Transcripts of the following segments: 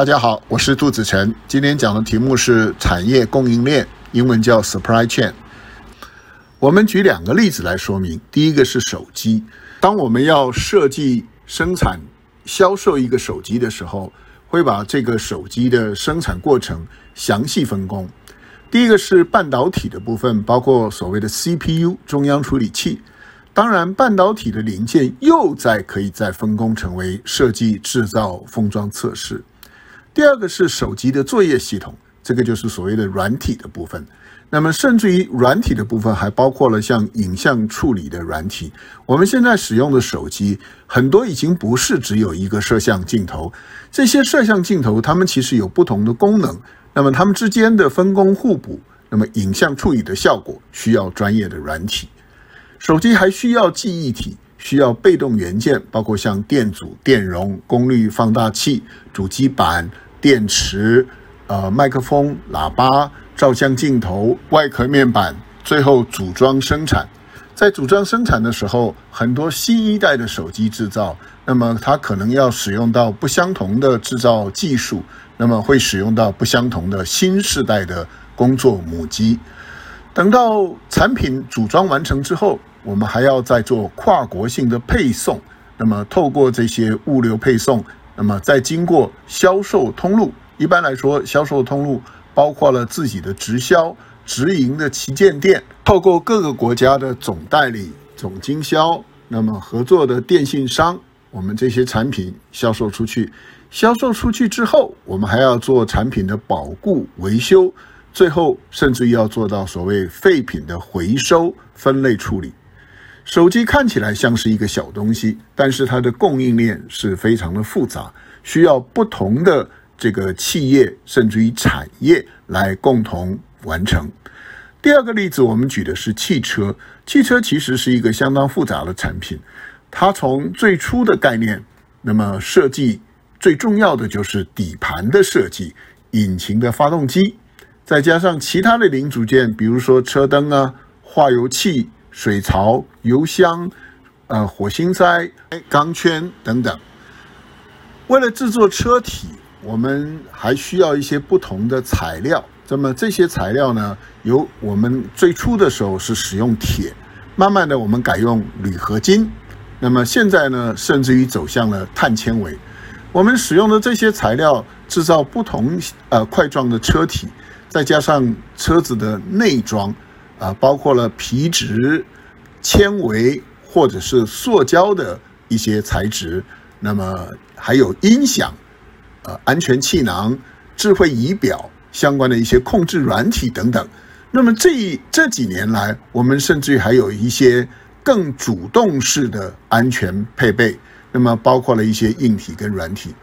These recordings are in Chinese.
大家好，我是杜子成。今天讲的题目是产业供应链，英文叫 supply chain。我们举两个例子来说明。第一个是手机，当我们要设计、生产、销售一个手机的时候，会把这个手机的生产过程详细分工。第一个是半导体的部分，包括所谓的 CPU 中央处理器。当然，半导体的零件又再可以再分工成为设计、制造、封装、测试。第二个是手机的作业系统，这个就是所谓的软体的部分。那么，甚至于软体的部分还包括了像影像处理的软体。我们现在使用的手机很多已经不是只有一个摄像镜头，这些摄像镜头它们其实有不同的功能。那么，它们之间的分工互补，那么影像处理的效果需要专业的软体。手机还需要记忆体。需要被动元件，包括像电阻、电容、功率放大器、主机板、电池、呃麦克风、喇叭、照相镜头、外壳面板，最后组装生产。在组装生产的时候，很多新一代的手机制造，那么它可能要使用到不相同的制造技术，那么会使用到不相同的新时代的工作母机。等到产品组装完成之后。我们还要再做跨国性的配送，那么透过这些物流配送，那么再经过销售通路。一般来说，销售通路包括了自己的直销、直营的旗舰店，透过各个国家的总代理、总经销，那么合作的电信商，我们这些产品销售出去。销售出去之后，我们还要做产品的保固维修，最后甚至于要做到所谓废品的回收分类处理。手机看起来像是一个小东西，但是它的供应链是非常的复杂，需要不同的这个企业甚至于产业来共同完成。第二个例子，我们举的是汽车。汽车其实是一个相当复杂的产品，它从最初的概念，那么设计最重要的就是底盘的设计、引擎的发动机，再加上其他的零组件，比如说车灯啊、化油器。水槽、油箱、呃火星塞、钢圈等等。为了制作车体，我们还需要一些不同的材料。那么这些材料呢，由我们最初的时候是使用铁，慢慢的我们改用铝合金。那么现在呢，甚至于走向了碳纤维。我们使用的这些材料制造不同呃块状的车体，再加上车子的内装。啊，包括了皮质、纤维或者是塑胶的一些材质，那么还有音响、呃安全气囊、智慧仪表相关的一些控制软体等等。那么这这几年来，我们甚至于还有一些更主动式的安全配备，那么包括了一些硬体跟软体。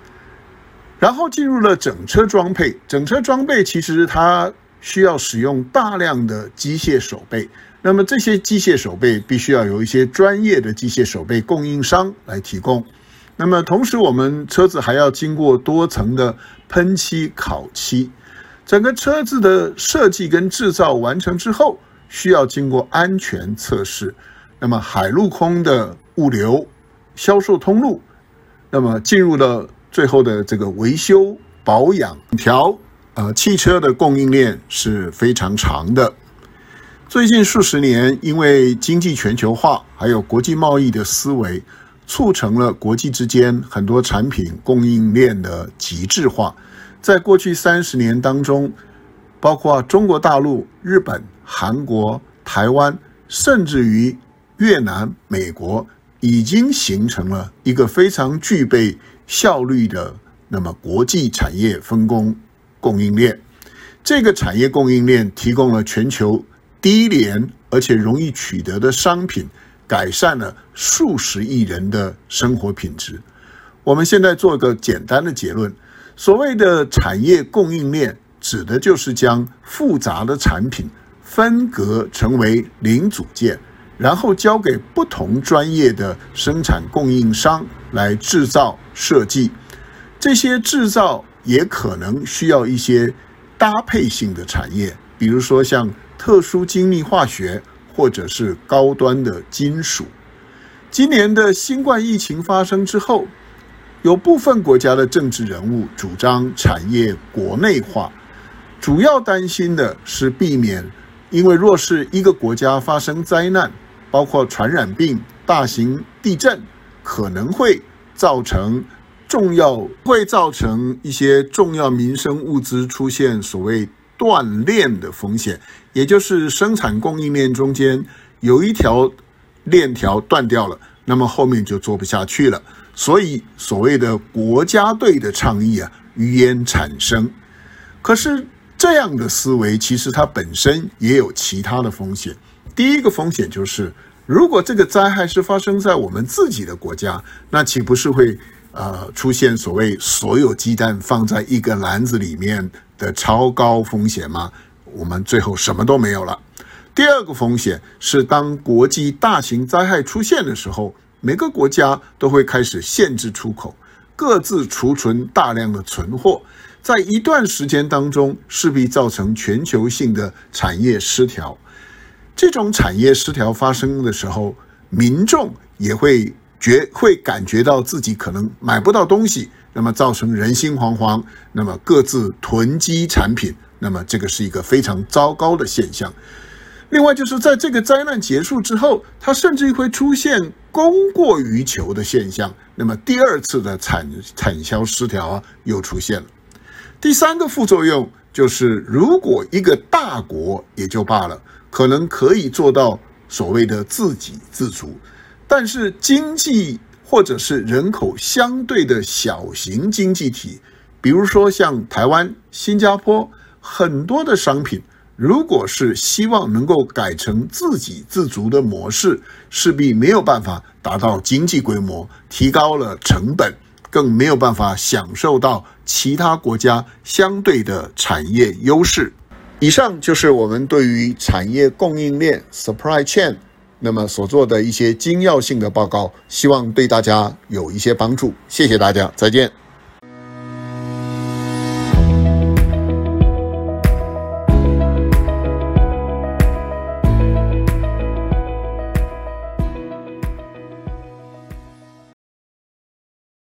然后进入了整车装配，整车装备其实它。需要使用大量的机械手备，那么这些机械手备必须要有一些专业的机械手备供应商来提供。那么同时，我们车子还要经过多层的喷漆烤漆，整个车子的设计跟制造完成之后，需要经过安全测试。那么海陆空的物流、销售通路，那么进入了最后的这个维修保养条。呃，汽车的供应链是非常长的。最近数十年，因为经济全球化，还有国际贸易的思维，促成了国际之间很多产品供应链的极致化。在过去三十年当中，包括中国大陆、日本、韩国、台湾，甚至于越南、美国，已经形成了一个非常具备效率的那么国际产业分工。供应链，这个产业供应链提供了全球低廉而且容易取得的商品，改善了数十亿人的生活品质。我们现在做一个简单的结论：所谓的产业供应链，指的就是将复杂的产品分隔成为零组件，然后交给不同专业的生产供应商来制造设计。这些制造。也可能需要一些搭配性的产业，比如说像特殊精密化学或者是高端的金属。今年的新冠疫情发生之后，有部分国家的政治人物主张产业国内化，主要担心的是避免，因为若是一个国家发生灾难，包括传染病、大型地震，可能会造成重要，会造成一些重要民生物资出现所谓断链的风险，也就是生产供应链中间有一条链条断掉了，那么后面就做不下去了。所以，所谓的国家队的倡议啊，于焉产生。可是，这样的思维其实它本身也有其他的风险。第一个风险就是，如果这个灾害是发生在我们自己的国家，那岂不是会呃出现所谓所有鸡蛋放在一个篮子里面的超高风险吗？我们最后什么都没有了。第二个风险是，当国际大型灾害出现的时候。每个国家都会开始限制出口，各自储存大量的存货，在一段时间当中势必造成全球性的产业失调。这种产业失调发生的时候，民众也会觉会感觉到自己可能买不到东西，那么造成人心惶惶，那么各自囤积产品，那么这个是一个非常糟糕的现象。另外，就是在这个灾难结束之后，它甚至会出现供过于求的现象。那么，第二次的产产销失调啊，又出现了。第三个副作用就是，如果一个大国也就罢了，可能可以做到所谓的自给自足，但是经济或者是人口相对的小型经济体，比如说像台湾、新加坡，很多的商品。如果是希望能够改成自给自足的模式，势必没有办法达到经济规模，提高了成本，更没有办法享受到其他国家相对的产业优势。以上就是我们对于产业供应链 （supply chain） 那么所做的一些精要性的报告，希望对大家有一些帮助。谢谢大家，再见。